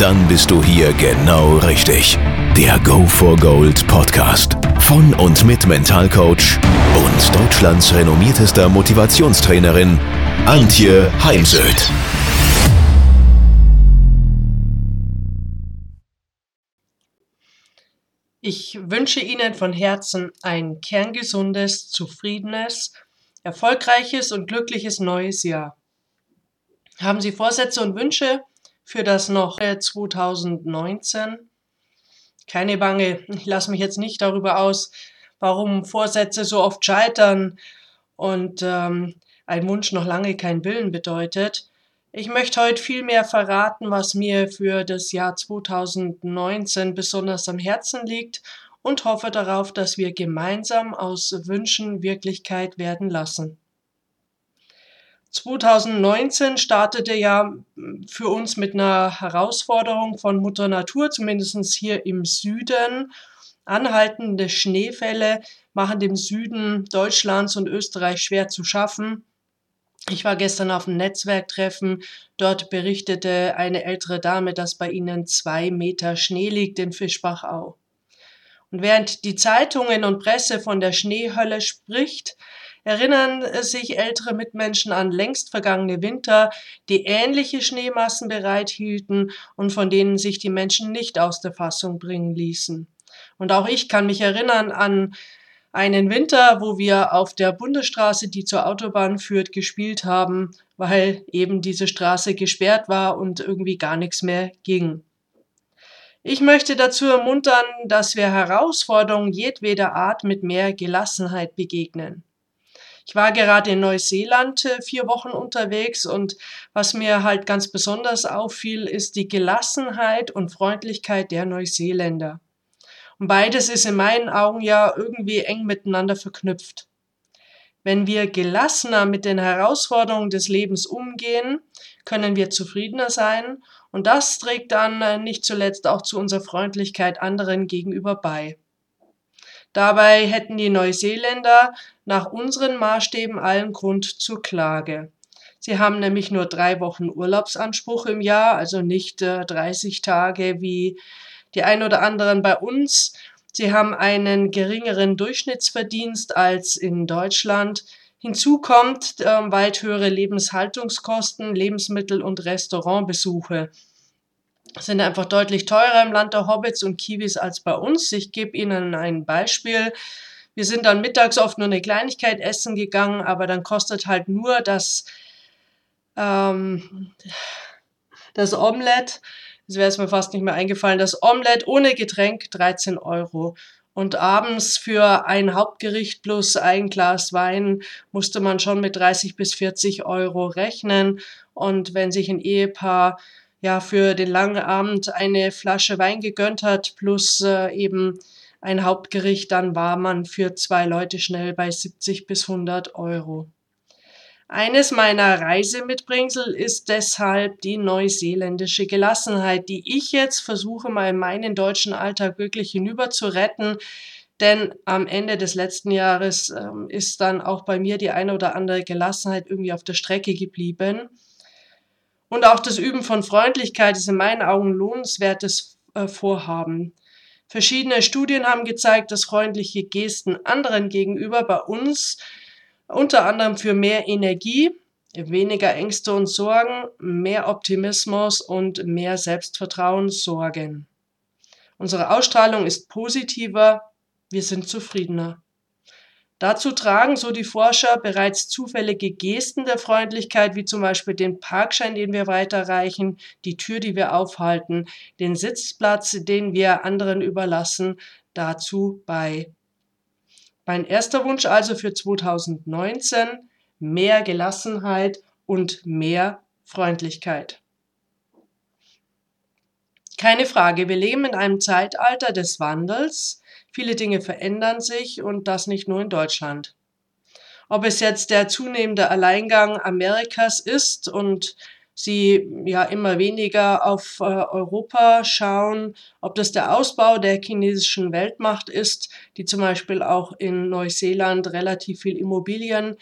Dann bist du hier genau richtig. Der Go for Gold Podcast von und mit Mentalcoach und Deutschlands renommiertester Motivationstrainerin Antje Heimsöth. Ich wünsche Ihnen von Herzen ein kerngesundes, zufriedenes, erfolgreiches und glückliches neues Jahr. Haben Sie Vorsätze und Wünsche für das noch 2019? Keine Bange, ich lasse mich jetzt nicht darüber aus, warum Vorsätze so oft scheitern und ähm, ein Wunsch noch lange kein Willen bedeutet. Ich möchte heute viel mehr verraten, was mir für das Jahr 2019 besonders am Herzen liegt und hoffe darauf, dass wir gemeinsam aus Wünschen Wirklichkeit werden lassen. 2019 startete ja für uns mit einer Herausforderung von Mutter Natur, zumindest hier im Süden. Anhaltende Schneefälle machen dem Süden Deutschlands und Österreich schwer zu schaffen. Ich war gestern auf einem Netzwerktreffen. Dort berichtete eine ältere Dame, dass bei ihnen zwei Meter Schnee liegt in Fischbachau. Und während die Zeitungen und Presse von der Schneehölle spricht, erinnern sich ältere Mitmenschen an längst vergangene Winter, die ähnliche Schneemassen bereithielten und von denen sich die Menschen nicht aus der Fassung bringen ließen. Und auch ich kann mich erinnern an einen Winter, wo wir auf der Bundesstraße, die zur Autobahn führt, gespielt haben, weil eben diese Straße gesperrt war und irgendwie gar nichts mehr ging. Ich möchte dazu ermuntern, dass wir Herausforderungen jedweder Art mit mehr Gelassenheit begegnen. Ich war gerade in Neuseeland äh, vier Wochen unterwegs und was mir halt ganz besonders auffiel, ist die Gelassenheit und Freundlichkeit der Neuseeländer. Und beides ist in meinen Augen ja irgendwie eng miteinander verknüpft. Wenn wir gelassener mit den Herausforderungen des Lebens umgehen, können wir zufriedener sein und das trägt dann äh, nicht zuletzt auch zu unserer Freundlichkeit anderen gegenüber bei. Dabei hätten die Neuseeländer nach unseren Maßstäben allen Grund zur Klage. Sie haben nämlich nur drei Wochen Urlaubsanspruch im Jahr, also nicht äh, 30 Tage wie die ein oder anderen bei uns. Sie haben einen geringeren Durchschnittsverdienst als in Deutschland. Hinzu kommt äh, weit höhere Lebenshaltungskosten, Lebensmittel- und Restaurantbesuche sind einfach deutlich teurer im Land der Hobbits und Kiwis als bei uns. Ich gebe Ihnen ein Beispiel. Wir sind dann mittags oft nur eine Kleinigkeit essen gegangen, aber dann kostet halt nur das, ähm, das Omelette das wäre es mir fast nicht mehr eingefallen, das Omelette ohne Getränk 13 Euro. Und abends für ein Hauptgericht plus ein Glas Wein musste man schon mit 30 bis 40 Euro rechnen. Und wenn sich ein Ehepaar ja für den langen Abend eine Flasche Wein gegönnt hat plus äh, eben ein Hauptgericht, dann war man für zwei Leute schnell bei 70 bis 100 Euro. Eines meiner Reisemitbringsel ist deshalb die neuseeländische Gelassenheit, die ich jetzt versuche mal in meinen deutschen Alltag wirklich hinüber zu retten. Denn am Ende des letzten Jahres ähm, ist dann auch bei mir die eine oder andere Gelassenheit irgendwie auf der Strecke geblieben. Und auch das Üben von Freundlichkeit ist in meinen Augen lohnenswertes äh, Vorhaben. Verschiedene Studien haben gezeigt, dass freundliche Gesten anderen gegenüber bei uns unter anderem für mehr Energie, weniger Ängste und Sorgen, mehr Optimismus und mehr Selbstvertrauen sorgen. Unsere Ausstrahlung ist positiver, wir sind zufriedener. Dazu tragen, so die Forscher, bereits zufällige Gesten der Freundlichkeit, wie zum Beispiel den Parkschein, den wir weiterreichen, die Tür, die wir aufhalten, den Sitzplatz, den wir anderen überlassen, dazu bei. Mein erster Wunsch also für 2019, mehr Gelassenheit und mehr Freundlichkeit. Keine Frage, wir leben in einem Zeitalter des Wandels. Viele Dinge verändern sich und das nicht nur in Deutschland. Ob es jetzt der zunehmende Alleingang Amerikas ist und sie ja immer weniger auf äh, Europa schauen, ob das der Ausbau der chinesischen Weltmacht ist, die zum Beispiel auch in Neuseeland relativ viel Immobilien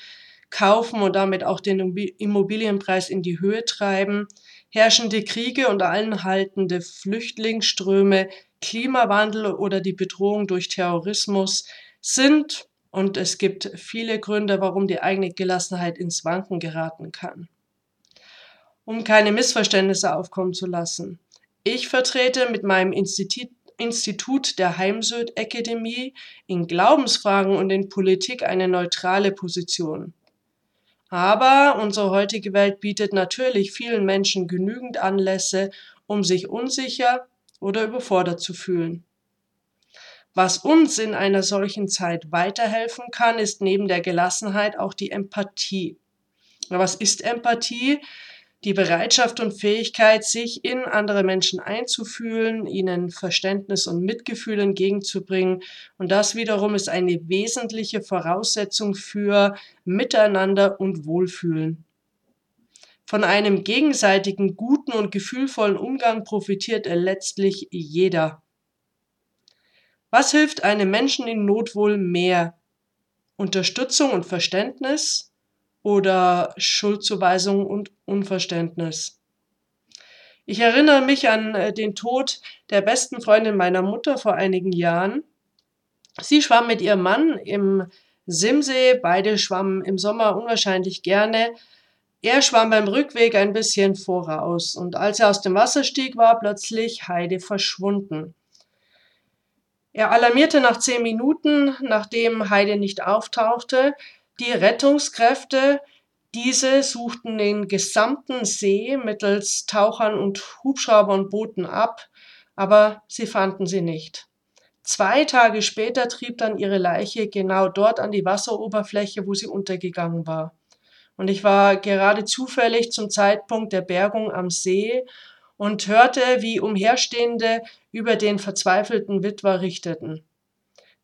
kaufen und damit auch den Immobilienpreis in die Höhe treiben, herrschende Kriege und anhaltende Flüchtlingsströme, Klimawandel oder die Bedrohung durch Terrorismus sind und es gibt viele Gründe, warum die eigene Gelassenheit ins Wanken geraten kann um keine Missverständnisse aufkommen zu lassen. Ich vertrete mit meinem Institut, Institut der Heimsöd Akademie in Glaubensfragen und in Politik eine neutrale Position. Aber unsere heutige Welt bietet natürlich vielen Menschen genügend Anlässe, um sich unsicher oder überfordert zu fühlen. Was uns in einer solchen Zeit weiterhelfen kann, ist neben der Gelassenheit auch die Empathie. Was ist Empathie? Die Bereitschaft und Fähigkeit, sich in andere Menschen einzufühlen, ihnen Verständnis und Mitgefühl entgegenzubringen. Und das wiederum ist eine wesentliche Voraussetzung für Miteinander und Wohlfühlen. Von einem gegenseitigen guten und gefühlvollen Umgang profitiert letztlich jeder. Was hilft einem Menschen in Not wohl mehr? Unterstützung und Verständnis, oder Schuldzuweisung und Unverständnis. Ich erinnere mich an äh, den Tod der besten Freundin meiner Mutter vor einigen Jahren. Sie schwamm mit ihrem Mann im Simsee, beide schwammen im Sommer unwahrscheinlich gerne. Er schwamm beim Rückweg ein bisschen voraus und als er aus dem Wasser stieg, war plötzlich Heide verschwunden. Er alarmierte nach zehn Minuten, nachdem Heide nicht auftauchte, die Rettungskräfte, diese suchten den gesamten See mittels Tauchern und Hubschraubern Booten ab, aber sie fanden sie nicht. Zwei Tage später trieb dann ihre Leiche genau dort an die Wasseroberfläche, wo sie untergegangen war. Und ich war gerade zufällig zum Zeitpunkt der Bergung am See und hörte, wie Umherstehende über den verzweifelten Witwer richteten.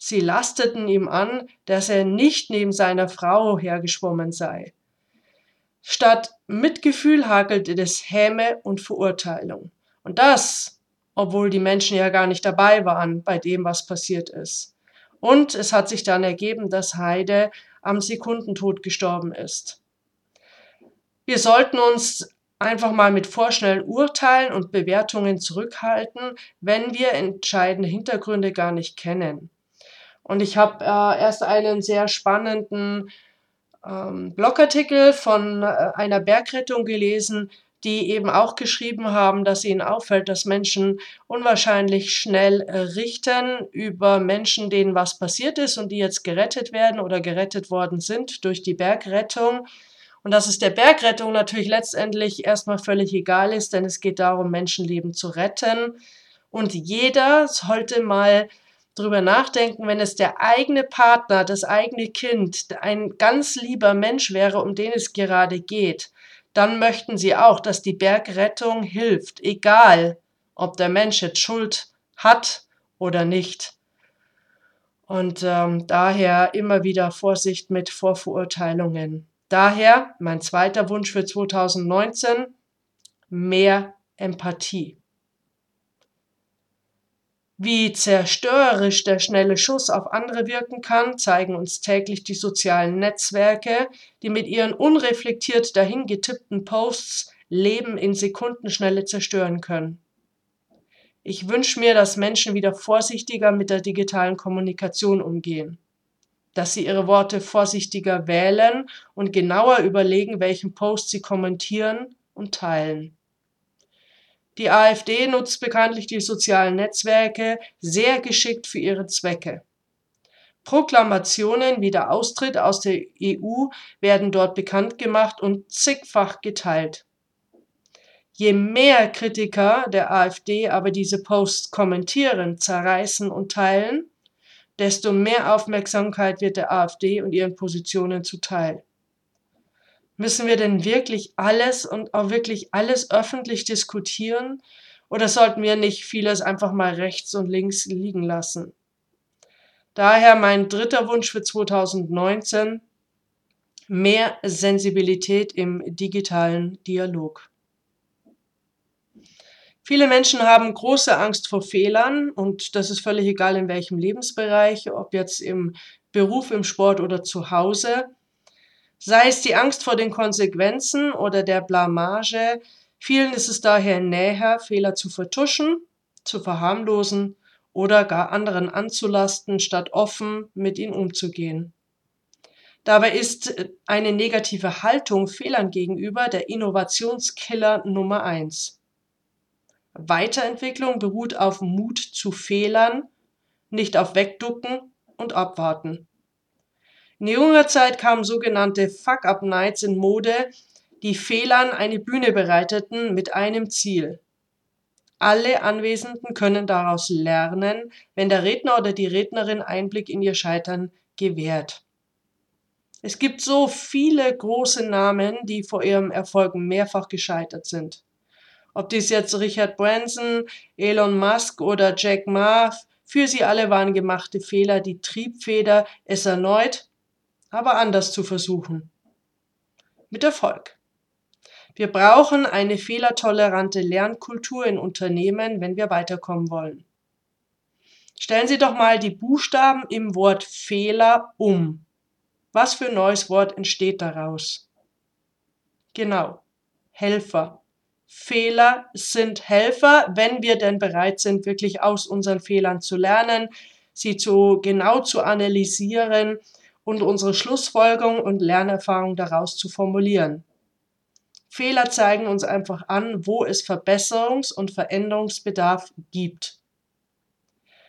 Sie lasteten ihm an, dass er nicht neben seiner Frau hergeschwommen sei. Statt Mitgefühl hakelte es Häme und Verurteilung. Und das, obwohl die Menschen ja gar nicht dabei waren bei dem, was passiert ist. Und es hat sich dann ergeben, dass Heide am Sekundentod gestorben ist. Wir sollten uns einfach mal mit vorschnellen Urteilen und Bewertungen zurückhalten, wenn wir entscheidende Hintergründe gar nicht kennen. Und ich habe äh, erst einen sehr spannenden ähm, Blogartikel von äh, einer Bergrettung gelesen, die eben auch geschrieben haben, dass ihnen auffällt, dass Menschen unwahrscheinlich schnell äh, richten über Menschen, denen was passiert ist und die jetzt gerettet werden oder gerettet worden sind durch die Bergrettung. Und dass es der Bergrettung natürlich letztendlich erstmal völlig egal ist, denn es geht darum, Menschenleben zu retten. Und jeder sollte mal drüber nachdenken, wenn es der eigene Partner, das eigene Kind, ein ganz lieber Mensch wäre, um den es gerade geht, dann möchten sie auch, dass die Bergrettung hilft, egal ob der Mensch jetzt Schuld hat oder nicht. Und ähm, daher immer wieder Vorsicht mit Vorverurteilungen. Daher mein zweiter Wunsch für 2019, mehr Empathie. Wie zerstörerisch der schnelle Schuss auf andere wirken kann, zeigen uns täglich die sozialen Netzwerke, die mit ihren unreflektiert dahingetippten Posts Leben in Sekundenschnelle zerstören können. Ich wünsche mir, dass Menschen wieder vorsichtiger mit der digitalen Kommunikation umgehen, dass sie ihre Worte vorsichtiger wählen und genauer überlegen, welchen Post sie kommentieren und teilen. Die AfD nutzt bekanntlich die sozialen Netzwerke sehr geschickt für ihre Zwecke. Proklamationen wie der Austritt aus der EU werden dort bekannt gemacht und zigfach geteilt. Je mehr Kritiker der AfD aber diese Posts kommentieren, zerreißen und teilen, desto mehr Aufmerksamkeit wird der AfD und ihren Positionen zuteil. Müssen wir denn wirklich alles und auch wirklich alles öffentlich diskutieren? Oder sollten wir nicht vieles einfach mal rechts und links liegen lassen? Daher mein dritter Wunsch für 2019. mehr Sensibilität im digitalen Dialog. Viele Menschen haben große Angst vor Fehlern und das ist völlig egal in welchem Lebensbereich, ob jetzt im Beruf, im Sport oder zu Hause. Sei es die Angst vor den Konsequenzen oder der Blamage, vielen ist es daher näher, Fehler zu vertuschen, zu verharmlosen oder gar anderen anzulasten, statt offen mit ihnen umzugehen. Dabei ist eine negative Haltung Fehlern gegenüber der Innovationskiller Nummer eins. Weiterentwicklung beruht auf Mut zu Fehlern, nicht auf Wegducken und Abwarten. In junger Zeit kamen sogenannte Fuck-Up-Nights in Mode, die Fehlern eine Bühne bereiteten mit einem Ziel. Alle Anwesenden können daraus lernen, wenn der Redner oder die Rednerin Einblick in ihr Scheitern gewährt. Es gibt so viele große Namen, die vor ihrem Erfolg mehrfach gescheitert sind. Ob dies jetzt Richard Branson, Elon Musk oder Jack Ma, für sie alle waren gemachte Fehler die Triebfeder, es erneut, aber anders zu versuchen. Mit Erfolg. Wir brauchen eine fehlertolerante Lernkultur in Unternehmen, wenn wir weiterkommen wollen. Stellen Sie doch mal die Buchstaben im Wort Fehler um. Was für ein neues Wort entsteht daraus? Genau, Helfer. Fehler sind Helfer, wenn wir denn bereit sind, wirklich aus unseren Fehlern zu lernen, sie zu genau zu analysieren und unsere Schlussfolgerung und Lernerfahrung daraus zu formulieren. Fehler zeigen uns einfach an, wo es Verbesserungs- und Veränderungsbedarf gibt.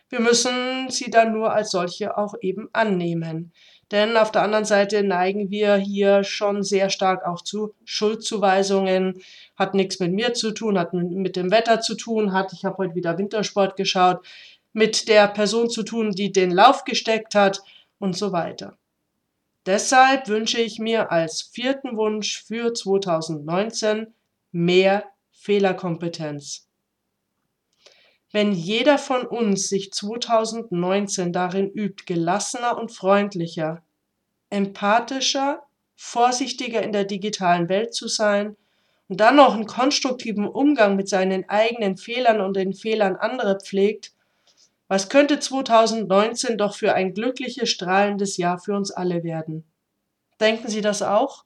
Wir müssen sie dann nur als solche auch eben annehmen. Denn auf der anderen Seite neigen wir hier schon sehr stark auch zu Schuldzuweisungen. Hat nichts mit mir zu tun, hat mit dem Wetter zu tun, hat, ich habe heute wieder Wintersport geschaut, mit der Person zu tun, die den Lauf gesteckt hat und so weiter. Deshalb wünsche ich mir als vierten Wunsch für 2019 mehr Fehlerkompetenz. Wenn jeder von uns sich 2019 darin übt, gelassener und freundlicher, empathischer, vorsichtiger in der digitalen Welt zu sein und dann noch einen konstruktiven Umgang mit seinen eigenen Fehlern und den Fehlern anderer pflegt, was könnte 2019 doch für ein glückliches, strahlendes Jahr für uns alle werden? Denken Sie das auch?